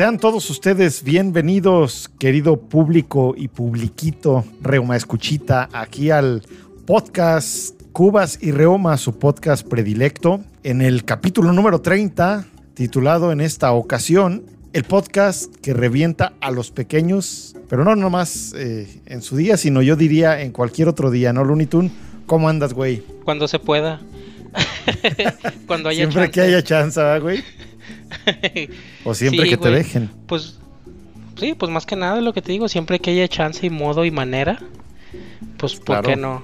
Sean todos ustedes bienvenidos, querido público y publiquito, Reuma Escuchita, aquí al podcast Cubas y Reoma, su podcast predilecto, en el capítulo número 30, titulado en esta ocasión, el podcast que revienta a los pequeños, pero no nomás eh, en su día, sino yo diría en cualquier otro día, ¿no, Looney Tunes? ¿Cómo andas, güey? Cuando se pueda. Cuando haya Siempre que haya chance, güey? o siempre que te dejen. Pues sí, pues más que nada lo que te digo, siempre que haya chance y modo y manera, pues ¿por qué no?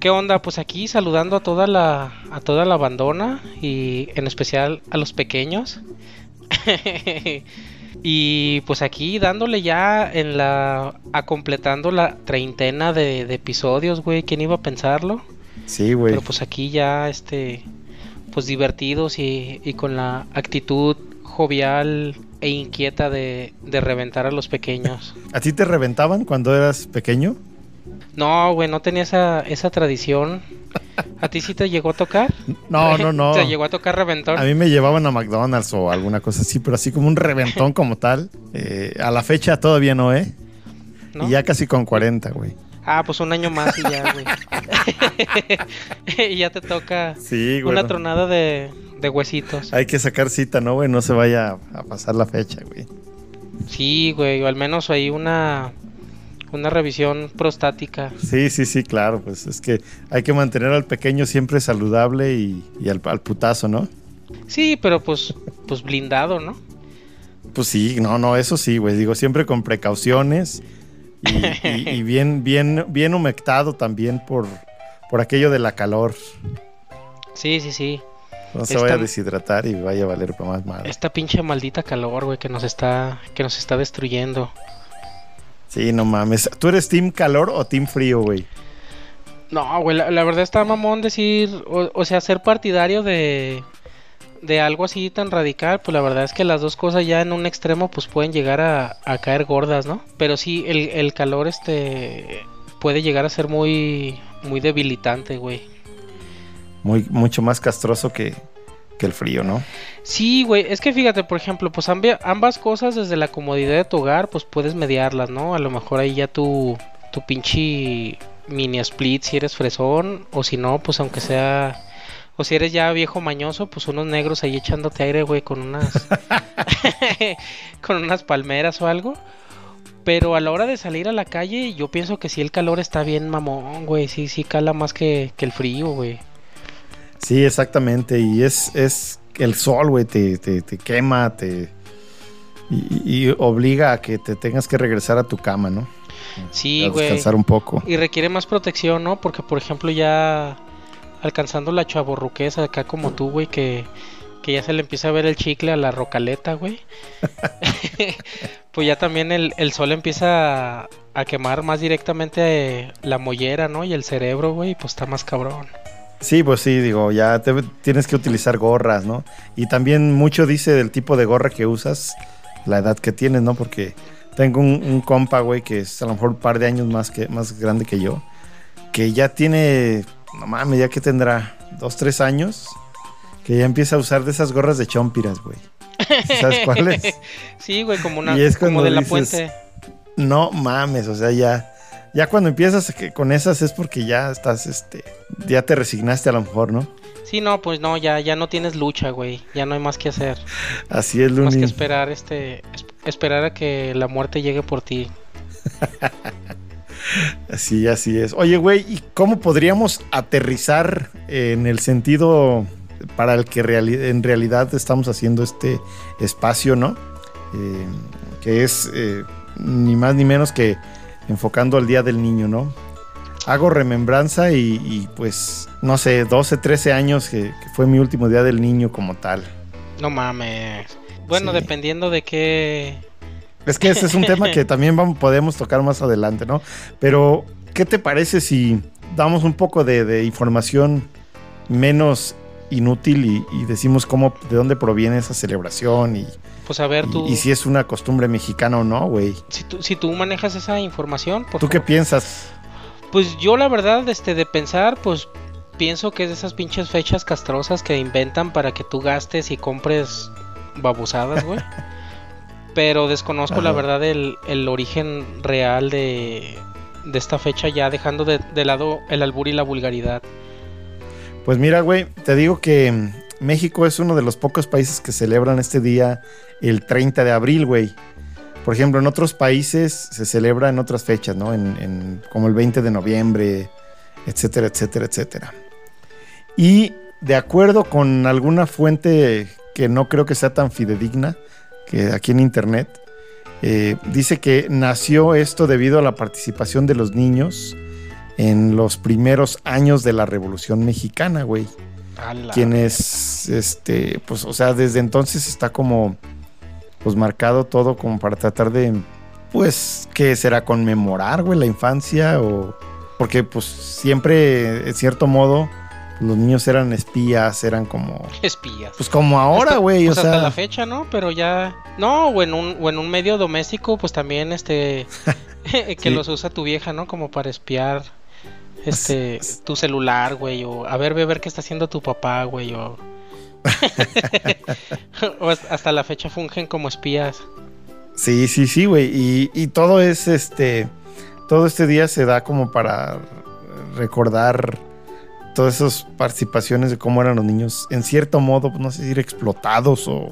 ¿Qué onda? Pues aquí saludando a toda la a toda la bandona y en especial a los pequeños. y pues aquí dándole ya en la a completando la treintena de, de episodios, güey, ¿quién iba a pensarlo? Sí, güey. Pero pues aquí ya este pues divertidos y, con la actitud jovial e inquieta de, reventar a los pequeños. ¿A ti te reventaban cuando eras pequeño? No, güey, no tenía esa, esa tradición. ¿A ti sí te llegó a tocar? No, no, no. ¿Te llegó a tocar reventón? A mí me llevaban a McDonald's o alguna cosa así, pero así como un reventón como tal. Eh, a la fecha todavía no, ¿eh? Y ya casi con 40, güey. Ah, pues un año más y ya, güey. y ya te toca una tronada de, huesitos. Hay que sacar cita, ¿no, güey? No se vaya a pasar la fecha, güey. Sí, güey, o al menos hay una una revisión prostática. Sí, sí, sí, claro, pues es que hay que mantener al pequeño siempre saludable y, al, al, putazo, ¿no? Sí, pero pues, pues blindado, ¿no? Pues sí, no, no, eso sí, güey, digo, siempre con precauciones y, bien, bien, bien humectado también por, por aquello de la calor. Sí, sí, sí. No se vaya a deshidratar y vaya a valer para más mal. Esta pinche maldita calor, güey, que nos está, que nos está destruyendo. Sí, no mames. ¿Tú eres team calor o team frío, güey? No, güey, la, verdad está mamón decir, o sea, ser partidario de, de algo así tan radical, pues la verdad es que las dos cosas ya en un extremo pues pueden llegar a, caer gordas, ¿no? Pero sí, el, calor este puede llegar a ser muy, muy debilitante, güey. Muy, mucho más castroso que, que el frío, ¿no? Sí, güey, es que fíjate, por ejemplo, pues ambas cosas desde la comodidad de tu hogar, pues puedes mediarlas, ¿no? A lo mejor ahí ya tu, tu pinche mini split si eres fresón, o si no, pues aunque sea o si eres ya viejo mañoso, pues unos negros ahí echándote aire, güey, con unas. con unas palmeras o algo. Pero a la hora de salir a la calle, yo pienso que sí el calor está bien mamón, güey. Sí, sí cala más que, el frío, güey. Sí, exactamente. Y es, es el sol, güey, te, te, quema, te. Y, y, obliga a que te tengas que regresar a tu cama, ¿no? Sí, güey. Descansar un poco. Y requiere más protección, ¿no? Porque, por ejemplo, ya alcanzando la chaborruqueza acá como tú, güey, que, ya se le empieza a ver el chicle a la rocaleta, güey. pues ya también el, sol empieza a, quemar más directamente la mollera, ¿no? Y el cerebro, güey, pues está más cabrón. Sí, pues sí, digo, ya tienes que utilizar gorras, ¿no? Y también mucho dice del tipo de gorra que usas, la edad que tienes, ¿no? Porque tengo un, un compa, güey, que es a lo mejor un par de años más, que, más grande que yo, que ya tiene no mames, ya que tendrá dos, tres años, que ya empieza a usar de esas gorras de chompiras, güey. ¿Sabes cuáles? sí, güey, como una es como de la puente. No mames, o sea, ya ya cuando empiezas con esas es porque ya estás este ya te resignaste a lo mejor, ¿no? Sí, no, pues no, ya ya no tienes lucha, güey. Ya no hay más que hacer. Así es, Luni. Más que esperar este esperar a que la muerte llegue por ti. Así, así es. Oye, güey, ¿y cómo podríamos aterrizar en el sentido para el que en realidad estamos haciendo este espacio, ¿no? Eh, que es eh, ni más ni menos que enfocando al Día del Niño, ¿no? Hago remembranza y, pues, no sé, 12, 13 años que, fue mi último Día del Niño como tal. No mames. Bueno, dependiendo de qué es que ese es un tema que también vamos, podemos tocar más adelante, ¿no? Pero, ¿qué te parece si damos un poco de, información menos inútil y, decimos cómo, de dónde proviene esa celebración y... Pues a ver tú... Y, si es una costumbre mexicana o no, güey. Si tú, si tú manejas esa información, por ¿Tú qué piensas? Pues yo la verdad, este, de pensar, pues pienso que es de esas pinches fechas castrosas que inventan para que tú gastes y compres babosadas, güey. Pero desconozco la verdad el, el origen real de, de esta fecha, ya dejando de, de lado el albur y la vulgaridad. Pues mira, güey, te digo que mm, México es uno de los pocos países que celebran este día el 30 de abril, güey. Por ejemplo, en otros países se celebra en otras fechas, ¿no? En, en- como el 20 de noviembre, etcétera, etcétera, etcétera. Y de acuerdo con alguna fuente que no creo que sea tan fidedigna, que aquí en internet, eh, dice que nació esto debido a la participación de los niños en los primeros años de la Revolución Mexicana, güey. Quienes, este, pues, o sea, desde entonces está como, pues, marcado todo como para tratar de, pues, ¿qué será? Conmemorar, güey, la infancia o... Porque, pues, siempre, en cierto modo, los niños eran espías, eran como... Espías. Pues como ahora, güey, o pues hasta sea... la fecha, ¿no? Pero ya. No, o en un, o en un medio doméstico, pues también este. que Sí. los usa tu vieja, ¿no? Como para espiar. Este. tu celular, güey. O a ver, ve a ver qué está haciendo tu papá, güey. O. o hasta hasta la fecha fungen como espías. Sí, sí, sí, güey. Y, y todo es este. Todo este día se da como para recordar todas esas participaciones de cómo eran los niños, en cierto modo, pues, no sé si decir explotados o.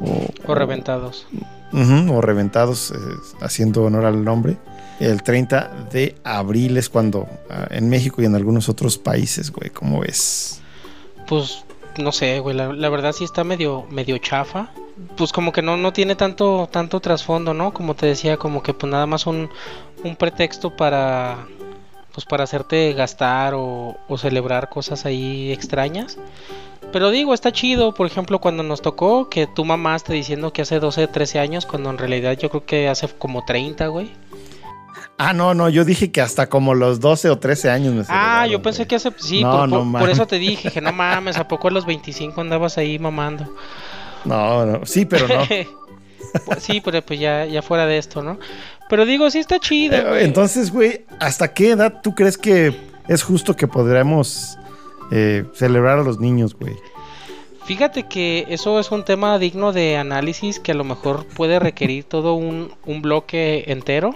O, O reventados. O reventados, eh, haciendo honor al nombre. El 30 de abril es cuando ah, en México y en algunos otros países, güey, ¿cómo ves? Pues no sé, güey, la, la verdad sí está medio, medio chafa. Pues como que no, no tiene tanto, tanto trasfondo, ¿no? Como te decía, como que pues nada más un, un pretexto para pues para hacerte gastar o, o celebrar cosas ahí extrañas. Pero digo, está chido, por ejemplo, cuando nos tocó que tu mamá esté diciendo que hace 12, 13 años, cuando en realidad yo creo que hace como 30, güey. Ah, no, no, yo dije que hasta como los 12 o 13 años me Ah, yo pensé güey. que hace... Sí, No, por, no por- por eso te dije, que no mames, ¿a poco a los 25 andabas ahí mamando? No, no, sí, pero no. Pues sí, pero pues ya, ya fuera de esto, ¿no? Pero digo, sí está chido. Eh. Entonces, güey, ¿hasta qué edad tú crees que es justo que podremos eh, celebrar a los niños, güey? Fíjate que eso es un tema digno de análisis que a lo mejor puede requerir todo un, un bloque entero.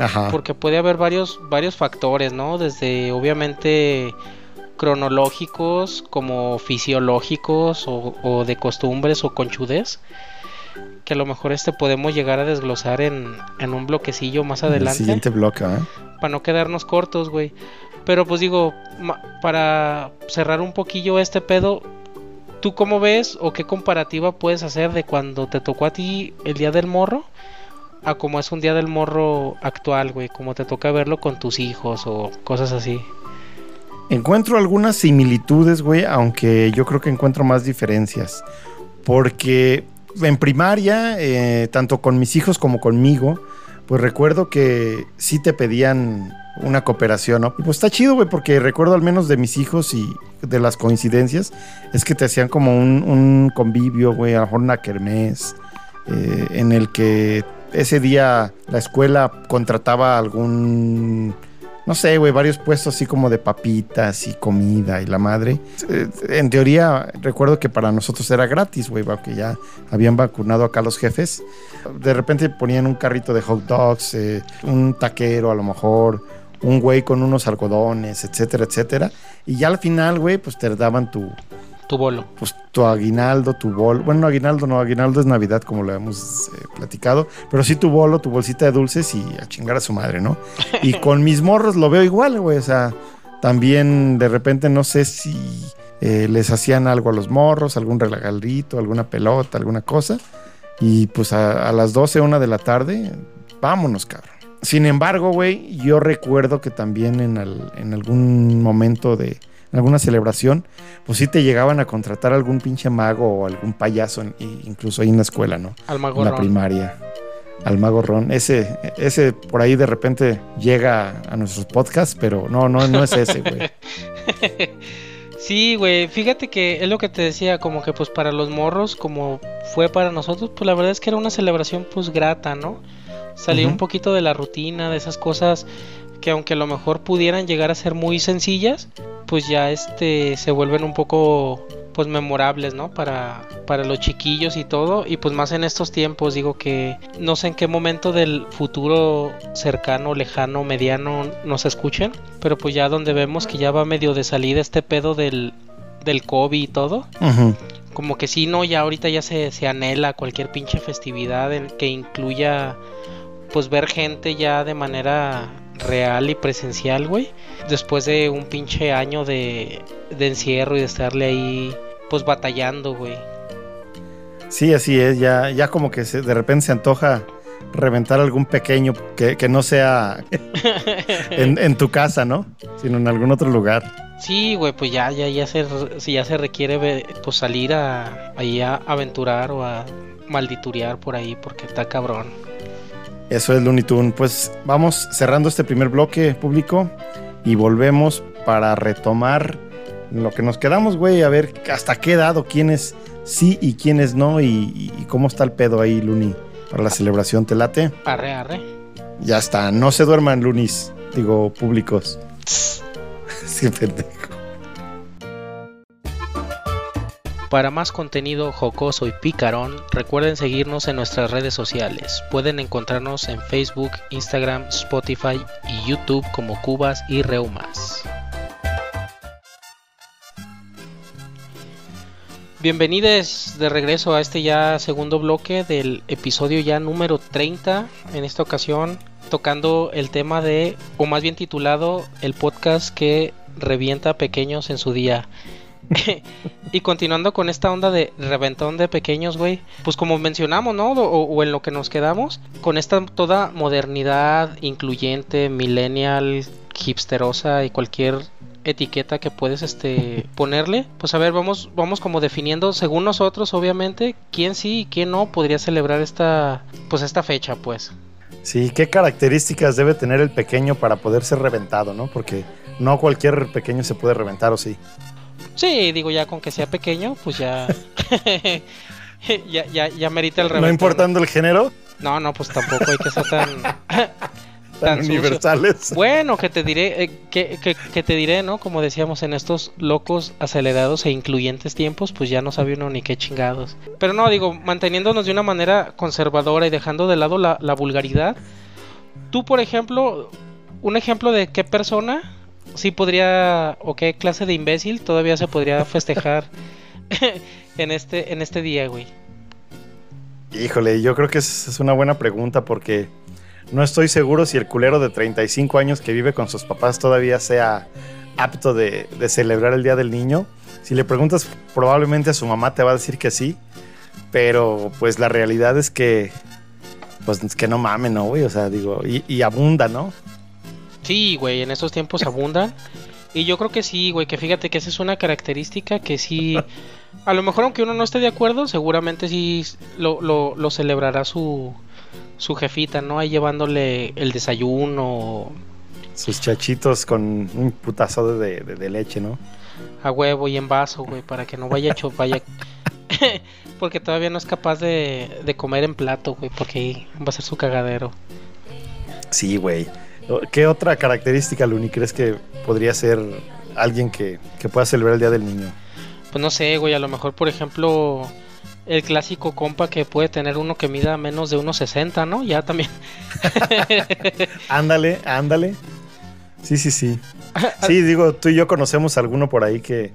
Ajá. Porque puede haber varios, varios factores, ¿no? Desde obviamente cronológicos como fisiológicos o, o de costumbres o conchudez. Que a lo mejor este podemos llegar a desglosar en, en un bloquecillo más En El adelante. siguiente bloque, ¿eh? para no quedarnos cortos, güey. Pero pues digo, para cerrar un poquillo este pedo, ¿tú cómo ves o qué comparativa puedes hacer de cuando te tocó a ti el día del morro a como es un día del morro actual, güey? Como te toca verlo con tus hijos o cosas así. Encuentro algunas similitudes, güey, aunque yo creo que encuentro más diferencias. Porque en primaria, eh, tanto con mis hijos como conmigo, pues recuerdo que sí te pedían una cooperación, ¿no? Y pues está chido, güey, porque recuerdo al menos de mis hijos y de las coincidencias, es que te hacían como un, convivio, güey, a lo mejor una kermés, eh, en el que ese día la escuela contrataba algún no sé, güey, varios puestos así como de papitas y comida y la madre. Eh, En teoría, recuerdo que para nosotros era gratis, güey, porque ya habían vacunado acá los jefes. De repente ponían un carrito de hot dogs, eh, un taquero a lo mejor, un güey con unos algodones, etcétera, etcétera. Y ya al final, güey, pues te daban tu, Tu bolo. pues tu aguinaldo, tu bol. Bueno, no, aguinaldo no, aguinaldo es Navidad, como lo hemos eh, platicado. Pero sí tu bolo, tu bolsita de dulces y a chingar a su madre, ¿no? Y con mis morros lo veo igual, güey. O sea, también de repente no sé si eh, les hacían algo a los morros, algún regalito, alguna pelota, alguna cosa. Y pues a, a las 12, una de la tarde, vámonos, cabrón. Sin embargo, güey, yo recuerdo que también en, al- en algún momento de alguna celebración, pues sí te llegaban a contratar algún pinche mago o algún payaso, incluso ahí en la escuela, ¿no? Al En la primaria. Al mago Ron. Ese, ese por ahí de repente llega a nuestros podcasts, pero no, no, no es ese, güey. Sí, güey, fíjate que es lo que te decía, como que pues para los morros, como fue para nosotros, pues la verdad es que era una celebración pues grata, ¿no? salir un poquito de la rutina, de esas cosas que aunque a lo mejor pudieran llegar a ser muy sencillas, pues ya este se vuelven un poco pues memorables, ¿no? Para, para los chiquillos y todo, y pues más en estos tiempos, digo que no sé en qué momento del futuro cercano, lejano, mediano nos escuchen, pero pues ya donde vemos que ya va medio de salida este pedo del, del COVID y todo, como que sí, no, ya ahorita ya se, se anhela cualquier pinche festividad en que incluya pues ver gente ya de manera real y presencial, güey. Después de un pinche año de, de encierro y de estarle ahí pues batallando, güey. Sí, así es. Ya, ya como que se- de repente se antoja reventar algún pequeño que, que no sea en, en tu casa, ¿no? Sino en algún otro lugar. Sí, güey, pues ya, ya, ya se, si ya se requiere pues salir a, ahí a aventurar o a malditurear por ahí porque está cabrón. Eso es Looney Tunes. Pues vamos cerrando este primer bloque público y volvemos para retomar lo que nos quedamos, güey, a ver hasta qué edad o quiénes sí y quiénes no y, y cómo está el pedo ahí, Looney, para la celebración. ¿Te late? Arre, arre. Ya está. No se duerman, Lunis. Digo, públicos. sí, pendejo. Para más contenido jocoso y picarón, recuerden seguirnos en nuestras redes sociales. Pueden encontrarnos en Facebook, Instagram, Spotify y YouTube como Cubas y Reumas. Bienvenidos de regreso a este ya segundo bloque del episodio ya número 30. En esta ocasión tocando el tema de, o más bien titulado, el podcast que revienta pequeños en su día. y continuando con esta onda de reventón de pequeños, güey, pues como mencionamos, ¿no? O, o en lo que nos quedamos, con esta toda modernidad incluyente, millennial, hipsterosa y cualquier etiqueta que puedes este ponerle, pues a ver, vamos vamos como definiendo según nosotros, obviamente, quién sí y quién no podría celebrar esta pues esta fecha, pues. Sí, ¿qué características debe tener el pequeño para poder ser reventado, no? Porque no cualquier pequeño se puede reventar, ¿o sí? Sí, digo ya con que sea pequeño, pues ya ya ya ya merita el reventón. No importando el género, No, no, pues tampoco hay que ser tan tan Tan sucio. universales. Bueno, que te diré, eh, que, que- que te diré, ¿no? Como decíamos, en estos locos, acelerados e incluyentes tiempos, pues ya no sabe uno ni qué chingados. Pero no, digo, manteniéndonos de una manera conservadora y dejando de lado la, la vulgaridad. Tú, por ejemplo, un ejemplo de qué persona sí podría, o qué clase de imbécil todavía se podría festejar en este, en este día, güey. Híjole, yo creo que es es una buena pregunta porque no estoy seguro si el culero de 35 años que vive con sus papás todavía sea apto de, de celebrar el Día del Niño. Si le preguntas, probablemente a su mamá te va a decir que sí, pero pues la realidad es que, pues es que no mamen, ¿no, güey? O sea, digo, y, y abunda, ¿no? Sí, güey, en estos tiempos abundan. Y yo creo que sí, güey, que fíjate que esa es una característica que sí, a lo mejor aunque uno no esté de acuerdo, seguramente sí lo, lo, lo celebrará su, su jefita, ¿no? Ahí llevándole el desayuno Sus chachitos con un putazo de, de- de leche, ¿no? a huevo y en vaso, güey, para que no vaya hecho, vaya... porque todavía no es capaz de, de comer en plato, güey, porque ahí va a ser su cagadero. Sí, güey. ¿Qué otra característica, Luni, crees que podría ser alguien que, que pueda celebrar el Día del Niño? Pues no sé, güey, a lo mejor, por ejemplo, el clásico compa que puede tener uno que mida menos de 1.60, ¿no? Ya también. Ándale, ándale. Sí, sí, sí. Sí, digo, tú y yo conocemos a alguno por ahí que,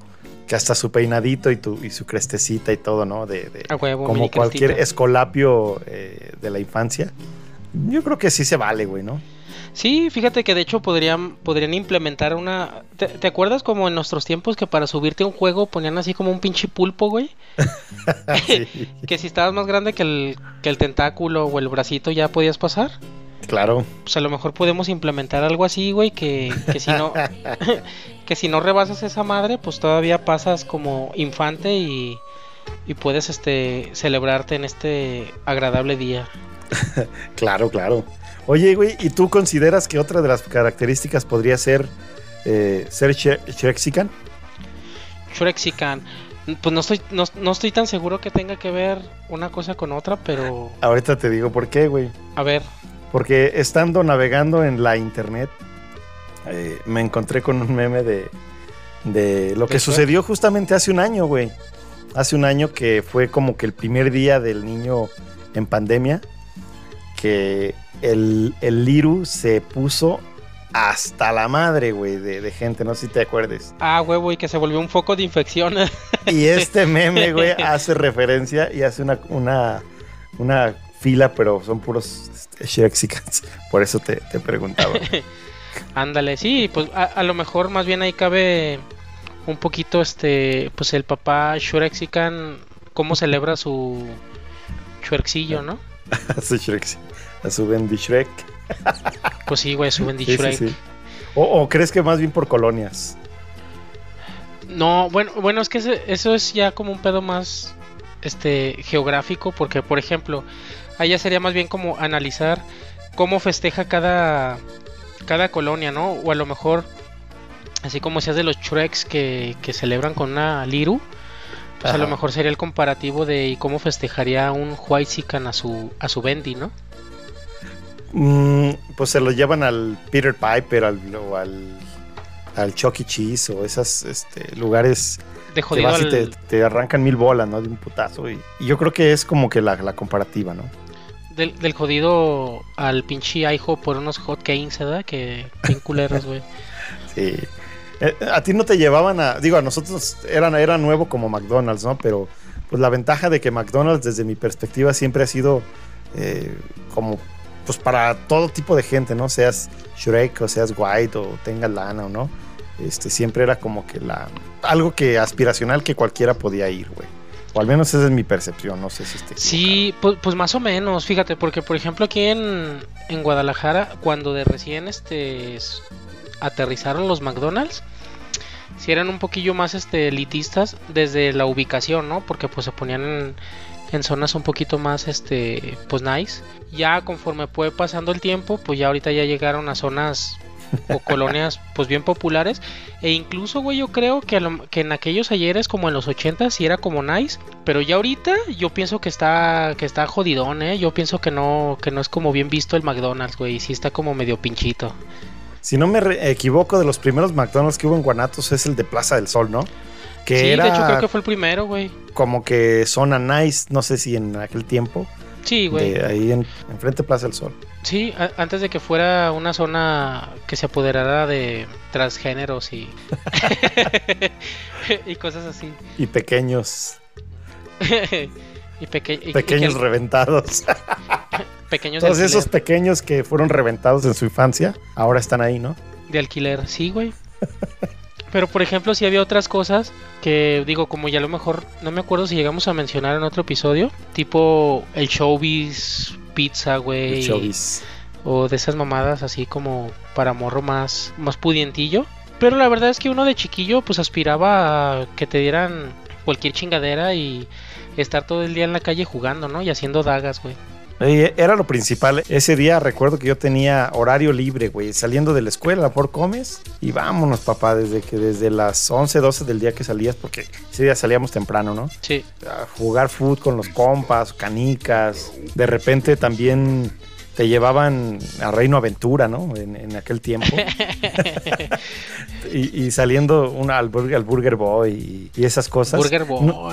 que hasta su peinadito y, tu, y su crestecita y todo, ¿no? De, de- A huevo, como cualquier crestita. escolapio eh, de la infancia. Yo creo que sí se vale, güey, ¿no? Sí, fíjate que de hecho podrían, podrían implementar una... ¿Te, te acuerdas como en nuestros tiempos que para subirte a un juego ponían así como un pinche pulpo, güey? Que si estabas más grande que el, que el tentáculo o el bracito ya podías pasar. claro. Pues a lo mejor podemos implementar algo así, güey, que, que si no... que si no rebasas esa madre, pues todavía pasas como infante y, y puedes este celebrarte en este agradable día. Claro, claro. Oye, güey, ¿y tú consideras que otra de las características podría ser eh, ser Shre- Shrexican? Shrexican. Pues no estoy, no, no estoy tan seguro que tenga que ver una cosa con otra, pero Ahorita te digo por qué, güey. a ver, Porque estando navegando en la internet, eh, me encontré con un meme de, de lo que ¿De sucedió justamente hace un año, güey. Hace un año que fue como que el primer día del niño en pandemia, que el, el Liru se puso hasta la madre, güey, de, de gente, no sé si te acuerdes. Ah, huevo, y que se volvió un foco de infección. Y este meme, güey, hace referencia y hace una, una, una fila, pero son puros este, Shrexicans. Por eso te, te preguntaba. Ándale, sí, pues a, a lo mejor más bien ahí cabe un poquito este, pues el papá Shurexican, cómo celebra su Shrexillo, ¿no? su Shrek, a su Bendy Shrek. Pues sí, güey, su Bendy Sí, Shrek. sí. O, o crees que más bien por colonias? No, bueno, bueno, es que ese- eso es ya como un pedo más este geográfico, porque por ejemplo, allá sería más bien como analizar cómo festeja cada cada colonia, ¿no? O a lo mejor así como seas de los Shreks que, que celebran con una Liru, pues a lo mejor sería el comparativo de cómo festejaría un Huaysican a su a su Bendy, ¿no? Mm, pues se lo llevan al Peter Piper al, o al, al Chuck E. Cheese o esos este, lugares De que y te, te arrancan mil bolas, ¿no? De un putazo. Y, y yo creo que es como que la, la comparativa, ¿no? del, del jodido al pinche IHO por unos hot canes, ¿verdad? Que bien culeros, güey. Sí. Eh, a ti no te llevaban a. Digo, a nosotros era, era nuevo como McDonald's, ¿no? Pero pues la ventaja de que McDonald's, desde mi perspectiva, siempre ha sido eh, como. Pues para todo tipo de gente, ¿no? Seas Shrek o seas White o tengas lana o no. Este, siempre era como que la. Algo que aspiracional que cualquiera podía ir, güey. O al menos esa es mi percepción, no sé si esté Sí, pues, pues más o menos, fíjate, porque por ejemplo aquí en, en Guadalajara, cuando de recién este aterrizaron los McDonald's, si eran un poquillo más este elitistas desde la ubicación, ¿no? Porque pues se ponían en, en zonas un poquito más este pues nice. Ya conforme fue pasando el tiempo, pues ya ahorita ya llegaron a zonas o colonias pues bien populares. E incluso güey yo creo que, a lo- que en aquellos ayeres como en los 80 sí era como nice. Pero ya ahorita yo pienso que está que está jodidón eh yo pienso que no que no es como bien visto el McDonald's güey. Sí está como medio pinchito. Si no me equivoco, de los primeros McDonald's que hubo en Guanatos es el de Plaza del Sol, ¿no? Que sí era de hecho creo que fue el primero güey como que zona nice, no sé si en aquel tiempo, sí güey de ahí en, enfrente de Plaza del Sol. sí a- antes de que fuera una zona que se apoderara de transgéneros y y cosas así Y pequeños, y, peque- y- y que pequeños reventados. pequeños de Todos esos pequeños que fueron reventados en su infancia, ahora están ahí, ¿no? De alquiler, sí, güey. Pero por ejemplo, si había otras cosas que digo, como ya a lo mejor no me acuerdo si llegamos a mencionar en otro episodio, tipo el showbiz pizza, güey, El Chubby's. o de esas mamadas así como para morro más más pudientillo. Pero la verdad es que uno de chiquillo pues aspiraba a que te dieran cualquier chingadera y estar todo el día en la calle jugando, ¿no? Y haciendo dagas, güey. Eh, Era lo principal. Ese día recuerdo que yo tenía horario libre, güey. Saliendo de la escuela, por comes. Y vámonos, papá, desde que desde las 11, 12 del día que salías, porque ese día salíamos temprano, ¿no? Sí. a jugar foot con los compas, canicas. De repente también te llevaban a Reino Aventura, ¿no? En, en aquel tiempo. y, y saliendo una, al, burger, al Burger Boy y, y esas cosas. Burger Boy. no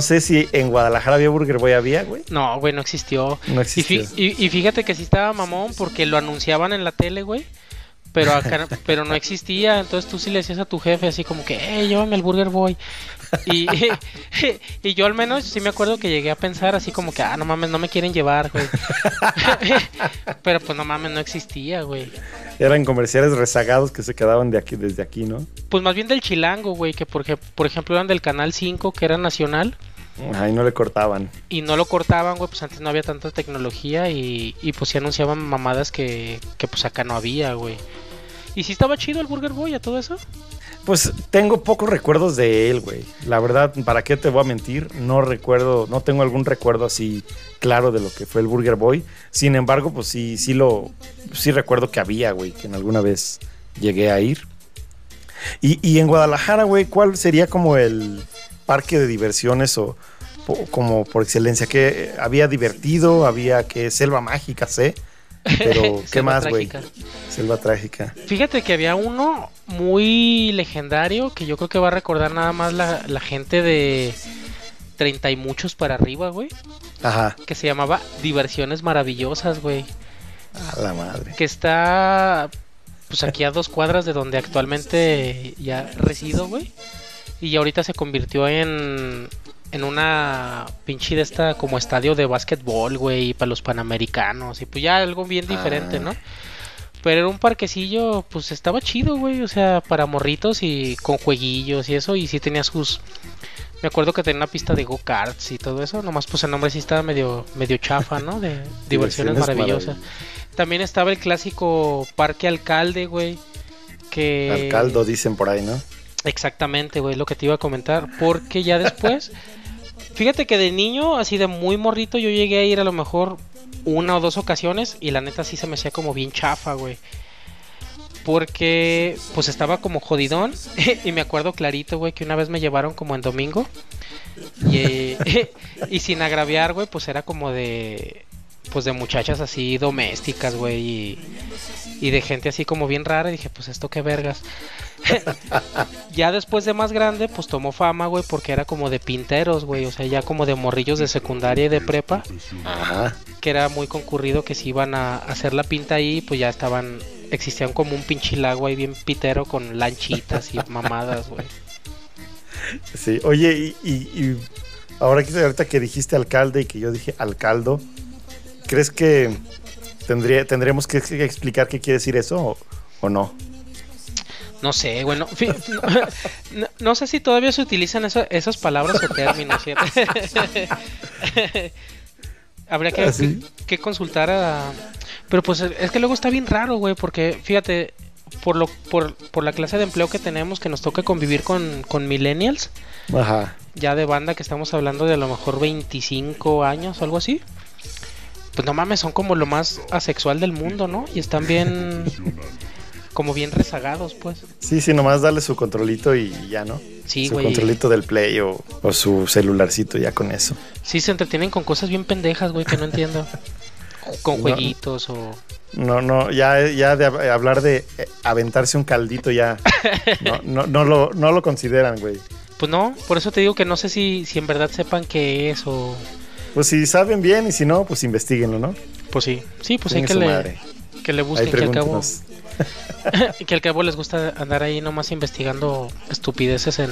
sé si en Guadalajara había Burger Boy, había, güey. No, güey, no existió. No Y, fi- y- y fíjate que sí estaba mamón porque lo anunciaban en la tele, güey. Pero acá, pero no existía, entonces tú sí le decías a tu jefe así como que, eh, llévame el Burger Boy. Y, y yo al menos sí me acuerdo que llegué a pensar así como que, ah, no mames, no me quieren llevar, güey. Pero pues no mames, no existía, güey. Eran comerciales rezagados que se quedaban de aquí, desde aquí, ¿no? Pues más bien del chilango, güey, que por, por ejemplo eran del Canal 5, que era nacional. Ahí no le cortaban. Y no lo cortaban, güey, pues antes no había tanta tecnología y, y pues sí anunciaban mamadas que, que pues acá no había, güey. ¿Y si estaba chido el Burger Boy a todo eso? Pues tengo pocos recuerdos de él, güey. La verdad, ¿para qué te voy a mentir? No recuerdo, no tengo algún recuerdo así claro de lo que fue el Burger Boy. Sin embargo, pues sí, sí lo, sí recuerdo que había, güey, que en alguna vez llegué a ir. Y, y en Guadalajara, güey, ¿cuál sería como el parque de diversiones o como por excelencia? que había divertido? ¿Había que selva mágica, sé? Pero, ¿qué más, güey? Selva trágica. Fíjate que había uno muy legendario que yo creo que va a recordar nada más la, la gente de 30 y muchos para arriba, güey. Ajá, Que se llamaba Diversiones Maravillosas, güey. a la madre. Que está pues aquí a dos cuadras de donde actualmente ya resido, güey. Y ahorita se convirtió en, en una pinche de esta como estadio de básquetbol, güey, para los panamericanos. Y pues ya algo bien diferente, Ah. ¿no? Pero era un parquecillo, pues estaba chido, güey. O sea, para morritos y con jueguillos y eso. Y sí tenía sus... Me acuerdo que tenía una pista de go-karts y todo eso. Nomás pues el nombre sí estaba medio, medio chafa, ¿no? De diversiones maravillosas. También estaba el clásico Parque Alcalde, güey. Que... Alcaldo, dicen por ahí, ¿no? Exactamente, güey, lo que te iba a comentar. Porque ya después, fíjate que de niño, así de muy morrito, yo llegué a ir a lo mejor una o dos ocasiones y la neta sí se me hacía como bien chafa, güey. Porque pues estaba como jodidón y me acuerdo clarito, güey, que una vez me llevaron como en domingo y, y sin agraviar, güey, pues era como de pues de muchachas así domésticas, güey, y, y de gente así como bien rara. Y dije, pues esto qué vergas. ya después de más grande, pues tomó fama, güey, porque era como de pinteros, güey. O sea, ya como de morrillos de secundaria y de prepa, Ajá. que era muy concurrido que si iban a hacer la pinta ahí, pues ya estaban, existían como un pinche lago ahí bien pitero con lanchitas y mamadas, güey. Sí, oye, y, y- y ahora que ahorita que dijiste alcalde y que yo dije alcaldo, ¿crees que tendría, tendremos que explicar qué quiere decir eso o, o no? No sé, bueno, no, no- sé si todavía se utilizan eso- esas palabras o términos. fíjate. Habría que, ¿Ah, sí? que consultar a... Pero pues es que luego está bien raro, güey, porque fíjate, por, lo, por, por la clase de empleo que tenemos, que nos toca convivir con, con millennials, Ajá. ya de banda que estamos hablando de a lo mejor 25 años o algo así. Pues no mames, son como lo más asexual del mundo, ¿no? Y están bien... como bien rezagados, pues. Sí, sí, nomás darle su controlito y ya, ¿no? Sí, su güey. controlito del play o, o su celularcito ya con eso. Sí, se entretienen con cosas bien pendejas, güey, que no entiendo. Con No. jueguitos o... No, no, ya, ya de hab- hablar de eh, aventarse un caldito ya no, no, no lo, no lo consideran, güey. Pues no, por eso te digo que no sé si, si en verdad sepan qué es o... Pues si saben bien y si no, pues investiguenlo, ¿no? Pues sí, sí, pues hay que le, madre. que le busquen, que al cabo... que al cabo les gusta andar ahí nomás investigando estupideces en...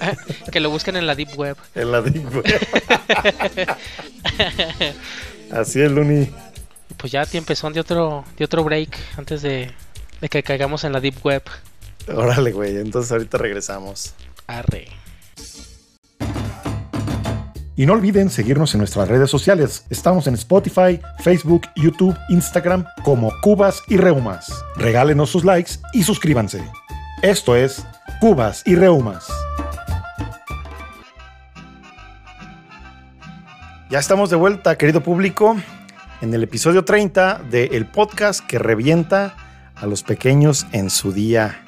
que lo busquen en la deep web. En la deep web. Así es, Luni. Pues ya tiempezón de otro, de otro break antes de, de que caigamos en la deep web. Órale, güey. Entonces ahorita regresamos. Arre. Y no olviden seguirnos en nuestras redes sociales. Estamos en Spotify, Facebook, YouTube, Instagram como Cubas y Reumas. Regálenos sus likes y suscríbanse. Esto es Cubas y Reumas. Ya estamos de vuelta, querido público, en el episodio 30 del podcast que revienta a los pequeños en su día.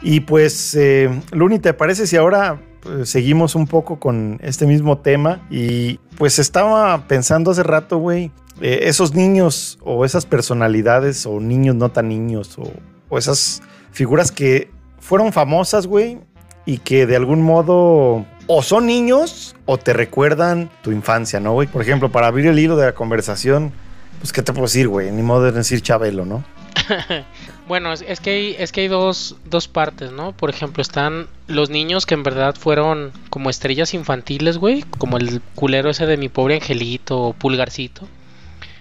Y pues, eh, Luni, ¿te parece si ahora pues, seguimos un poco con este mismo tema? Y pues estaba pensando hace rato, güey, eh, esos niños o esas personalidades o niños no tan niños o, o esas figuras que fueron famosas, güey, y que de algún modo o son niños o te recuerdan tu infancia, ¿no, güey? Por ejemplo, para abrir el hilo de la conversación, pues, ¿qué te puedo decir, güey? Ni modo de decir Chabelo, ¿no? Bueno, es, es que hay, es que hay dos, dos partes, ¿no? Por ejemplo, están los niños que en verdad fueron como estrellas infantiles, güey, como el culero ese de mi pobre angelito o pulgarcito.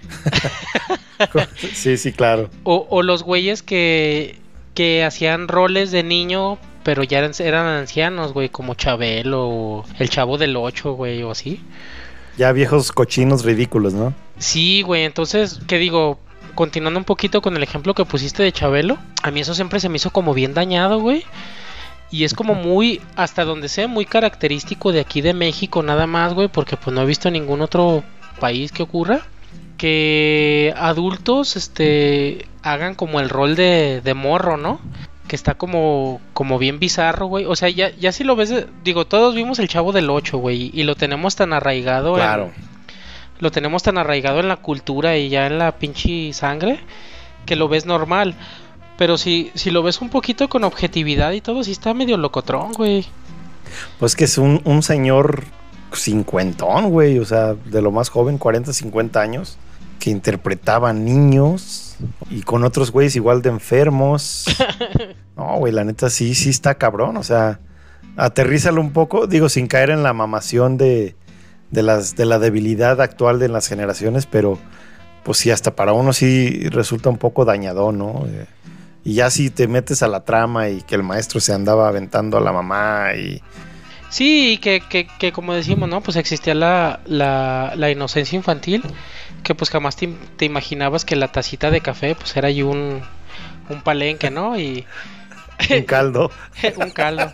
sí, sí, claro. O, o los güeyes que, que hacían roles de niño, pero ya eran, eran ancianos, güey, como Chabelo o el chavo del 8, güey, o así. Ya viejos cochinos ridículos, ¿no? Sí, güey, entonces, ¿qué digo? Continuando un poquito con el ejemplo que pusiste de Chabelo, a mí eso siempre se me hizo como bien dañado, güey. Y es como muy, hasta donde sé, muy característico de aquí de México nada más, güey, porque pues no he visto ningún otro país que ocurra. Que adultos, este, hagan como el rol de, de morro, ¿no? Que está como, como bien bizarro, güey. O sea, ya, ya si lo ves, digo, todos vimos el chavo del 8, güey, y lo tenemos tan arraigado en- Claro. Lo tenemos tan arraigado en la cultura y ya en la pinche sangre que lo ves normal. Pero si, si lo ves un poquito con objetividad y todo, sí está medio locotrón, güey. Pues que es un, un señor cincuentón, güey, o sea, de lo más joven, 40, 50 años, que interpretaba niños y con otros güeyes igual de enfermos. No, güey, la neta sí, sí está cabrón, o sea, aterrízalo un poco, digo, sin caer en la mamación de, de, las, de la debilidad actual de las generaciones, pero pues sí, hasta para uno sí resulta un poco dañado, ¿no? Eh, y ya si te metes a la trama y que el maestro se andaba aventando a la mamá y... Sí, que, que, que como decimos, ¿no? Pues existía la, la, la inocencia infantil, que pues jamás te, te, imaginabas que la tacita de café pues era ahí un, un palenque, ¿no? Y... un caldo. un caldo.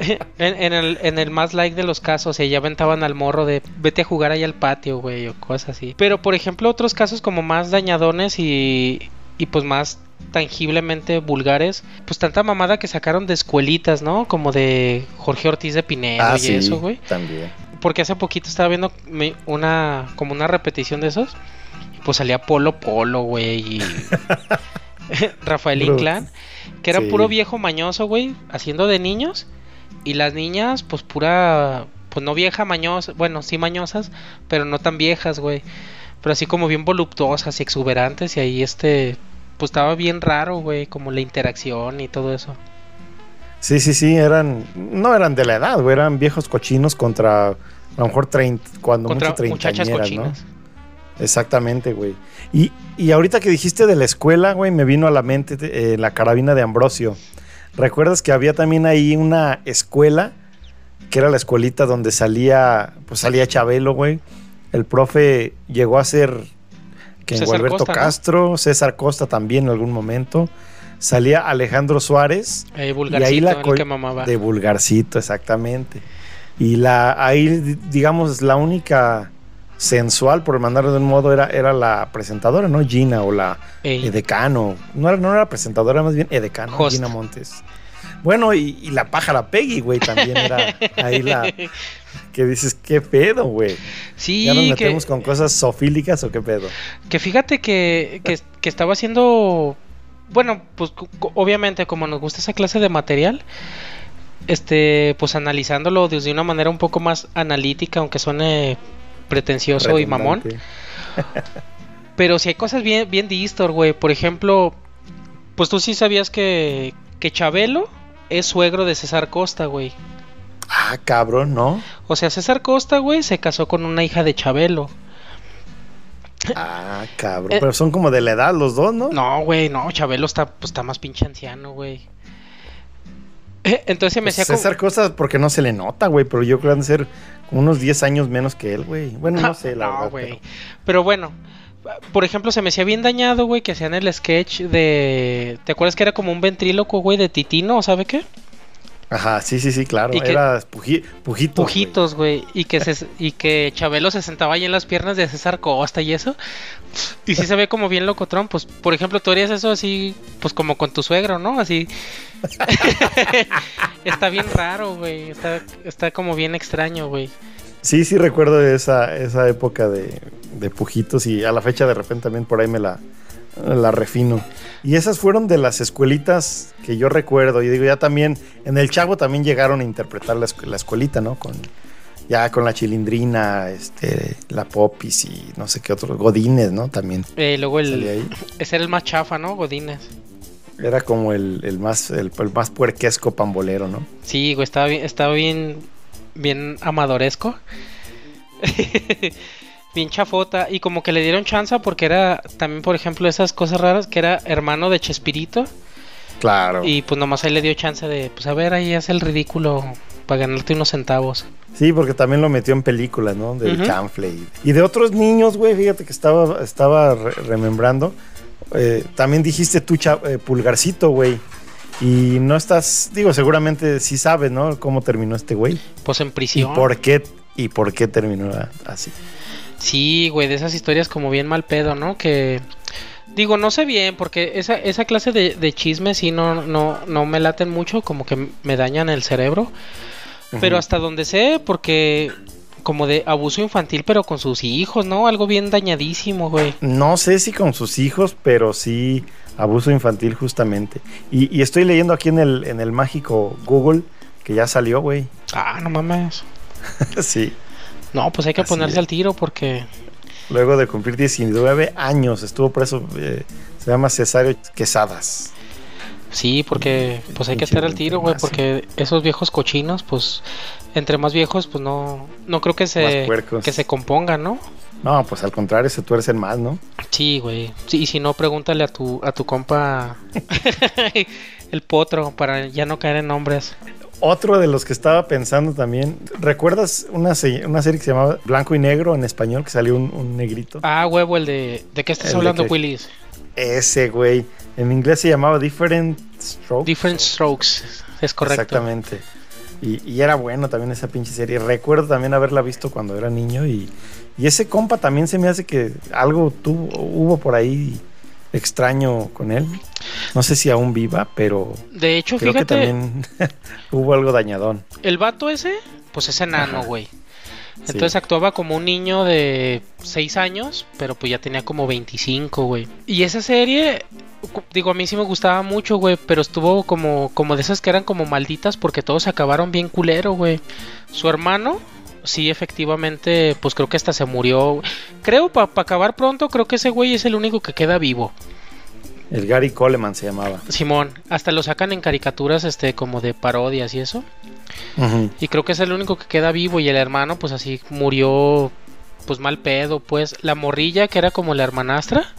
en, en, el, en el más like de los casos, ya aventaban al morro de vete a jugar ahí al patio, güey, o cosas así. Pero por ejemplo, otros casos como más dañadones y, y pues más tangiblemente vulgares, pues tanta mamada que sacaron de escuelitas, ¿no? Como de Jorge Ortiz de Pinedo Ah, y sí, eso, güey. También. Porque hace poquito estaba viendo una como una repetición de esos y pues salía Polo Polo, güey, y Rafael Inclán, que era sí. puro viejo mañoso, güey, haciendo de niños y las niñas pues pura pues no vieja mañosa, bueno, sí mañosas, pero no tan viejas, güey. Pero así como bien voluptuosas y exuberantes y ahí este pues estaba bien raro, güey, como la interacción y todo eso. Sí, sí, sí, eran, no eran de la edad, güey, eran viejos cochinos contra a lo mejor 30, cuando Contra mucho muchachas treintañeras, ¿no? Exactamente, güey. Y, y ahorita que dijiste de la escuela, güey, me vino a la mente eh, la carabina de Ambrosio. ¿Recuerdas que había también ahí una escuela, que era la escuelita donde salía, pues salía Chabelo, güey? El profe llegó a ser que Costa, ¿no? Castro, César Costa también en algún momento. Salía Alejandro Suárez Eh, y ahí la el co- que mamaba. de vulgarcito, exactamente. Y la ahí, di- digamos, la única sensual, por mandarlo de un modo, era, era la presentadora, ¿no? Gina o la Ey. Edecano. No era, no era presentadora, más bien Edecano, Host. Gina Montes. Bueno, y, y la pájara Peggy, güey, también era ahí la que dices, ¿qué pedo, güey? Sí, ¿Ya nos que, metemos con cosas sofílicas o qué pedo? que fíjate que, que, que estaba haciendo, bueno, pues obviamente como nos gusta esa clase de material, este, pues analizándolo desde una manera un poco más analítica, aunque suene pretencioso y mamón, pero si hay cosas bien, bien distor, güey, por ejemplo, pues tú sí sabías que, que Chabelo es suegro de César Costa, güey. Ah, cabrón, ¿no? O sea, César Costa, güey, se casó con una hija de Chabelo. Ah, cabrón. Eh. Pero son como de la edad los dos, ¿no? No, güey, no, Chabelo está, pues, está más pinche anciano, güey. Entonces me Pues hacía como... César Costa porque no se le nota, güey, pero yo creo que han de ser como unos 10 años menos que él, güey. Bueno, no sé, la no, verdad. pero- Pero bueno, por ejemplo, se me hacía bien dañado, güey, que hacían el sketch de... ¿Te acuerdas que era como un ventríloco, güey, de Titino, o sabe qué? Ajá, sí, sí, sí, claro. Y que- Era puji- pujitos. Pujitos, güey. Y que se, y que Chabelo se sentaba ahí en las piernas de César Costa y eso. Y sí se ve como bien locotrón. Pues, por ejemplo, tú harías eso así, pues como con tu suegro, ¿no? Así. está bien raro, güey. Está, está como bien extraño, güey. Sí, sí, recuerdo esa, esa época de, de pujitos y a la fecha de repente también por ahí me la, la refino. Y esas fueron de las escuelitas que yo recuerdo. Y digo, ya también, en el Chavo también llegaron a interpretar la, escu- la escuelita, ¿no? Con, ya con la chilindrina, este, la popis y no sé qué otros, godines, ¿no? También Eh, luego el. Ese era el más chafa, ¿no? Godínez. Era como el, el más, el, el más puerquesco pambolero, ¿no? Sí, güey, estaba bien, estaba bien, bien amadoresco. bien chafota. Y como que le dieron chance porque era también, por ejemplo, esas cosas raras, que era hermano de Chespirito. Claro. Y pues nomás ahí le dio chance de, pues a ver, ahí haz el ridículo para ganarte unos centavos. Sí, porque también lo metió en películas, ¿no? Del chanfle. Y, y de otros niños, güey, fíjate que estaba, estaba re- remembrando. Eh, también dijiste tú, cha- eh, pulgarcito, güey. Y no estás, digo, seguramente sí sabes, ¿no? Cómo terminó este güey. Pues en Y prisión. por qué, y por qué terminó así. Sí, güey, de esas historias como bien mal pedo, ¿no? Que digo, no sé bien, porque esa, esa clase de, de chismes sí no, no, no me laten mucho, como que me dañan el cerebro. Pero hasta donde sé, porque como de abuso infantil, pero con sus hijos, ¿no? Algo bien dañadísimo, güey. No sé si con sus hijos, pero sí abuso infantil justamente. Y, y estoy leyendo aquí en el, en el mágico Google que ya salió, güey. Ah, no mames. sí. No, pues hay que Así ponerse es. al tiro porque... Luego de cumplir 19 años estuvo preso. eh, se llama Cesario Quesadas. Sí, porque pues hay que estar al tiro, güey, porque esos viejos cochinos, pues entre más viejos, pues no no creo que se que se compongan, ¿no? No, pues al contrario, se tuercen más, ¿no? Sí, güey. Sí, y si no pregúntale a tu a tu compa el potro para ya no caer en nombres. Otro de los que estaba pensando también. ¿Recuerdas una, se- una serie que se llamaba Blanco y Negro en español? Que salió un, un negrito. Ah, huevo, el de ¿de qué estás El hablando, que- Willis? Ese, güey. En inglés se llamaba Different Strokes. Different Strokes. Es correcto. Exactamente. Y, y era bueno también esa pinche serie. Recuerdo también haberla visto cuando era niño y, y ese compa también se me hace que algo tuvo, hubo por ahí extraño con él. No sé si aún viva, pero De hecho, creo que fíjate, también hubo algo dañadón. el vato ese, pues es enano, güey. Sí. Entonces actuaba como un niño de 6 años, pero pues ya tenía como 25, güey. Y esa serie, digo, a mí sí me gustaba mucho, güey, pero estuvo como, como de esas que eran como malditas porque todos acabaron bien culero, güey. Su hermano, sí, efectivamente, pues creo que hasta se murió. Creo, para acabar pronto, creo que ese güey es el único que queda vivo. El Gary Coleman se llamaba. Simón, hasta lo sacan en caricaturas, este, como de parodias y eso. Y creo que es el único que queda vivo y el hermano pues así murió pues mal pedo, pues la morrilla que era como la hermanastra,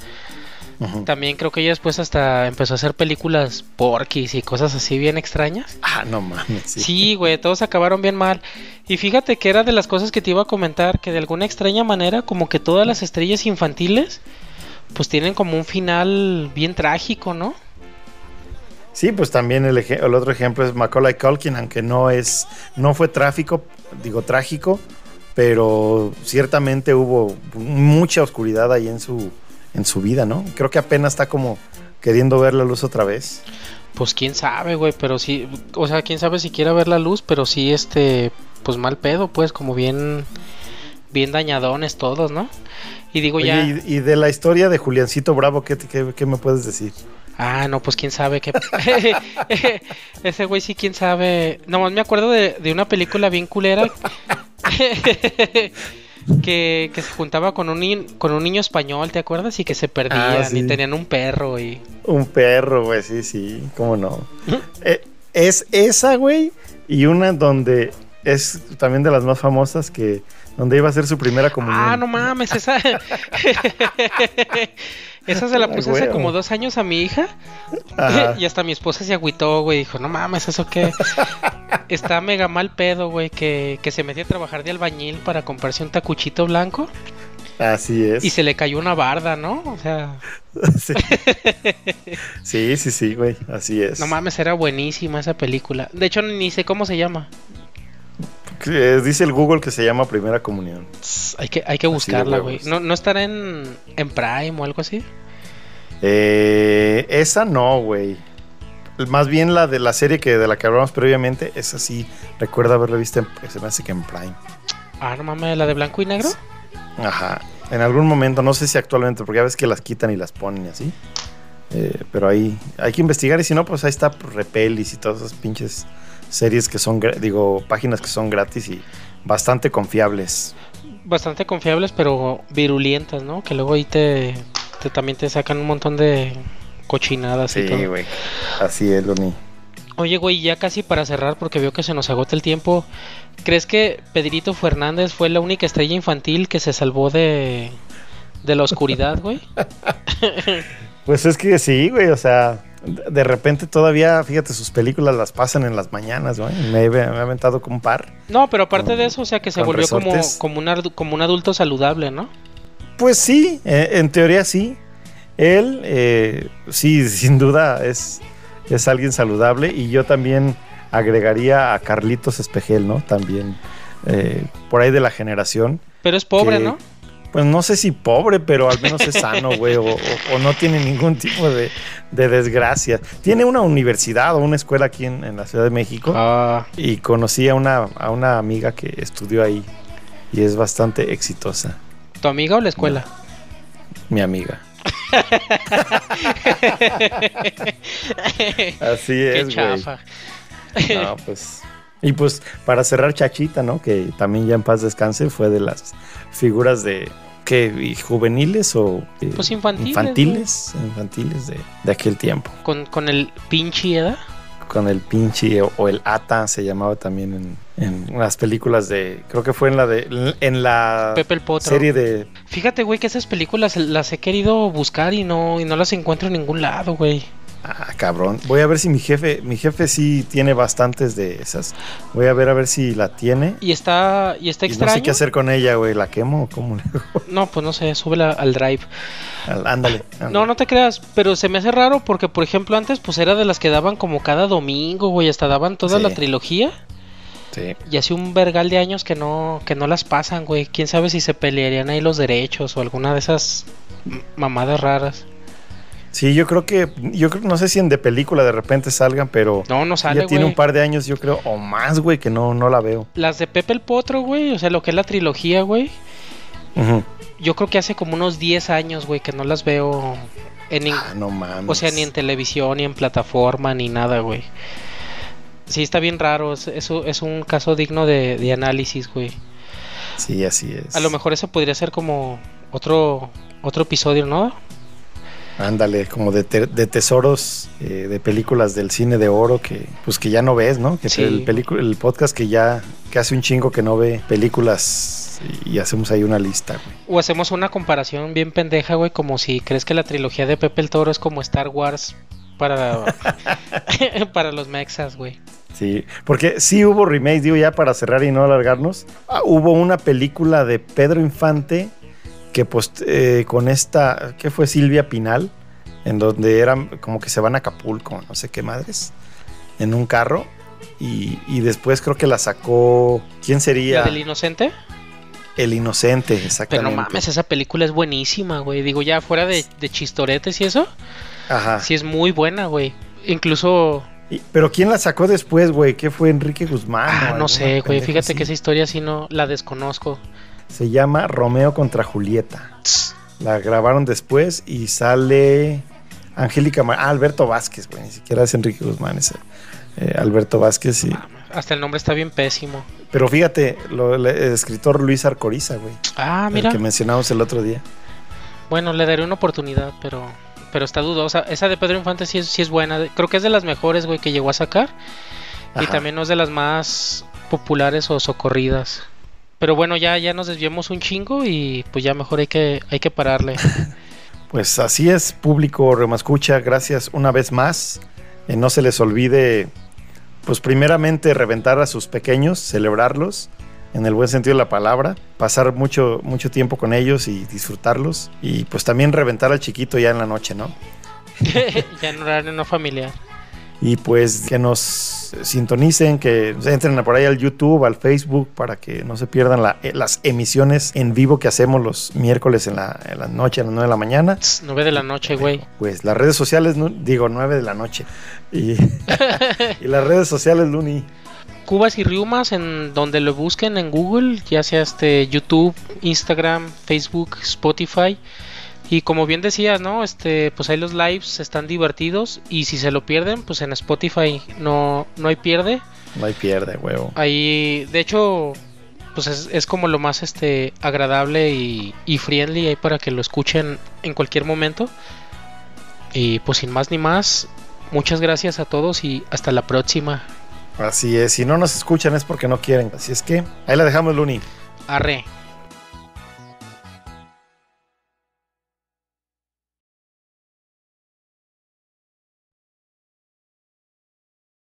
También creo que ella después hasta empezó a hacer películas porquis y cosas así bien extrañas. Ah, no mames. Sí. Sí, güey, todos acabaron bien mal. Y fíjate que era de las cosas que te iba a comentar, que de alguna extraña manera como que todas las estrellas infantiles pues tienen como un final bien trágico, ¿no? Sí, pues también el, el otro ejemplo es Macaulay Culkin, aunque no es, no fue tráfico, digo trágico, pero ciertamente hubo mucha oscuridad ahí en su, en su vida, ¿no? Creo que apenas está como queriendo ver la luz otra vez. Pues quién sabe, güey, pero sí, o sea, quién sabe si quiera ver la luz, pero sí, este, pues mal pedo, pues, como bien, bien dañadones todos, ¿no? Y digo Oye, ya, y, y de la historia de Juliancito Bravo, ¿qué, te- qué- qué me puedes decir? ah, no, pues quién sabe qué, ese güey sí, quién sabe, nomás me acuerdo de, de una película bien culera que, que se juntaba con un, con un niño español, ¿te acuerdas? Y que se perdían Ah, sí. y tenían un perro y... Un perro, güey, sí, sí, cómo no. Eh, es esa, güey, y una donde es también de las más famosas que donde iba a ser su primera comunión. Ah, no mames, esa. esa se la Ah, puse hace como dos años a mi hija. Ajá. Y hasta mi esposa se agüitó, güey. Dijo, no mames, ¿eso qué? Está mega mal pedo, güey. Que, que se metió a trabajar de albañil para comprarse un tacuchito blanco. Así es. Y se le cayó una barda, ¿no? O sea, Sí. sí, sí, sí, güey. Así es. no mames, era buenísima esa película. De hecho, ni sé cómo se llama. Que Dice el Google que se llama Primera Comunión. Hay que, hay que buscarla, güey. ¿No, ¿No estará en, en Prime o algo así? Eh, esa no, güey. Más bien la de la serie que de la que hablamos previamente, esa sí recuerdo haberla visto, en, se me hace que en Prime. Ah, no mames, la de blanco y negro. Ajá. En algún momento, no sé si actualmente, porque ya ves que las quitan y las ponen y así. Eh, pero ahí hay que investigar y si no, pues ahí está pues, Repelis y todas esas pinches series que son, digo, páginas que son gratis y bastante confiables. bastante confiables, pero virulientas, ¿no? Que luego ahí te, te- también te sacan un montón de cochinadas y Sí, todo. güey. Así es, Loni. Oye, güey, ya casi para cerrar, porque veo que se nos agota el tiempo. ¿Crees que Pedrito Fernández fue la única estrella infantil que se salvó de, de la oscuridad, güey? Pues es que sí, güey, o sea, de repente todavía, fíjate, sus películas las pasan en las mañanas, güey. Me, he- me he aventado con un par. No, pero aparte Con- de eso, o sea, que se volvió como, como, un, como un adulto saludable, ¿no? Pues sí, eh, en teoría sí. Él, eh, sí, sin duda es, es alguien saludable y yo también agregaría a Carlitos Espejel, ¿no? También eh, por ahí de la generación. Pero es pobre, Que- ¿no? Pues no sé si pobre, pero al menos es sano, güey, o, o- o no tiene ningún tipo de, de desgracia. Tiene una universidad o una escuela aquí en, en la Ciudad de México Ah, y conocí a una, a una amiga que estudió ahí. y es bastante exitosa. ¿Tu amiga o la escuela? Mi amiga. Así Qué es, güey. chafa. No, pues. Y pues para cerrar Chachita, ¿no? Que también ya en paz descanse, fue de las figuras de ¿qué? ¿Y juveniles o eh, Pues infantiles, infantiles, infantiles de, de aquel tiempo. Con, con el pinche edad. Con el pinche o, o el Ata se llamaba también en, en las películas de, creo que fue en la de, en la Pepe el Potro. serie de, Fíjate, güey, que esas películas las he querido buscar y no, y no las encuentro en ningún lado, güey. Ah, cabrón. Voy a ver si mi jefe, mi jefe sí tiene bastantes de esas. Voy a ver a ver si la tiene. Y está, y está Y no sé qué hacer con ella, güey. ¿La quemo o cómo le hago? No, pues no sé, súbela al drive. Al- Ándale. ándale. No, no te creas, pero se me hace raro porque, por ejemplo, antes pues era de las que daban como cada domingo, güey, hasta daban toda Sí. la trilogía. Sí. Y hace un vergal de años que no, que no las pasan, güey. Quién sabe si se pelearían ahí los derechos o alguna de esas mamadas raras. Sí, yo creo que, yo creo, no sé si en de película de repente salgan, pero No, no sale, ya tiene un par de años, yo creo, o más, güey, que no, no la veo. Las de Pepe el Potro, güey, o sea, lo que es la trilogía, güey. Yo creo que hace como unos 10 años, güey, que no las veo en Ah, no mames. O sea, ni en televisión, ni en plataforma, ni nada, güey. Sí, está bien raro. Es, eso es un caso digno de, de análisis, güey. Sí, así es. A lo mejor eso podría ser como otro otro episodio, ¿no? Ándale, como de, te- de tesoros eh, de películas del cine de oro que, pues que ya no ves, ¿no? Que Sí. el, el podcast que ya, que hace un chingo que no ve películas y, hacemos ahí una lista, güey. O hacemos una comparación bien pendeja, güey, como si crees que la trilogía de Pepe el Toro es como Star Wars para para los mexas, güey. Sí, porque sí hubo remake, digo ya para cerrar y no alargarnos. ah, hubo una película de Pedro Infante que pues eh, con esta, ¿qué fue Silvia Pinal? En donde eran como que se van a Acapulco, no sé qué madres, en un carro. Y, y después creo que la sacó, ¿quién sería? ¿La del inocente? El Inocente, Pero exactamente. no mames, esa película es buenísima, güey. Digo, ya fuera de, de chistoretes y eso, Ajá. sí es muy buena, güey. Incluso, Y- pero ¿quién la sacó después, güey? ¿Qué fue Enrique Guzmán? ah, no sé, güey. Fíjate así? que esa historia sí no la desconozco. Se llama Romeo contra Julieta. La grabaron después y sale Angélica Mar ah, Alberto Vázquez, güey, ni siquiera es Enrique Guzmán, es eh, Alberto Vázquez. Y... Hasta el nombre está bien pésimo. Pero fíjate, lo- el escritor Luis Arcoriza, güey, Ah, el mira. que mencionamos el otro día. Bueno, le daré una oportunidad, pero pero está dudosa. Esa de Pedro Infante sí es, sí es buena. Creo que es de las mejores, güey, que llegó a sacar. Y también no es de las más populares o socorridas. Pero bueno, ya, ya nos desviamos un chingo y pues ya mejor hay que, hay que pararle. Pues así es, público Remascucha, gracias una vez más. Eh, no se les olvide, pues primeramente reventar a sus pequeños, celebrarlos en el buen sentido de la palabra, pasar mucho, mucho tiempo con ellos y disfrutarlos. Y pues también reventar al chiquito ya en la noche, ¿no? ya en horario no familiar. Y pues que nos sintonicen, que entren por ahí al YouTube, al Facebook, para que no se pierdan la- eh, las emisiones en vivo que hacemos los miércoles en la, en la noche, a las 9 de la mañana. Tss, 9 de la noche, güey. Pues las redes sociales, digo 9 de la noche. Y, y las redes sociales, Luni. Cubas y Riumas, en donde lo busquen en Google, ya sea este YouTube, Instagram, Facebook, Spotify. Y como bien decías, ¿no? Este, pues ahí los lives están divertidos. Y si se lo pierden, pues en Spotify no, no hay pierde. No hay pierde, huevo. Ahí, de hecho, pues es, es como lo más este agradable y, y friendly ahí para que lo escuchen en cualquier momento. Y pues sin más ni más, muchas gracias a todos y hasta la próxima. Así es, si no nos escuchan es porque no quieren. Así es que ahí la dejamos, Luni. Arre.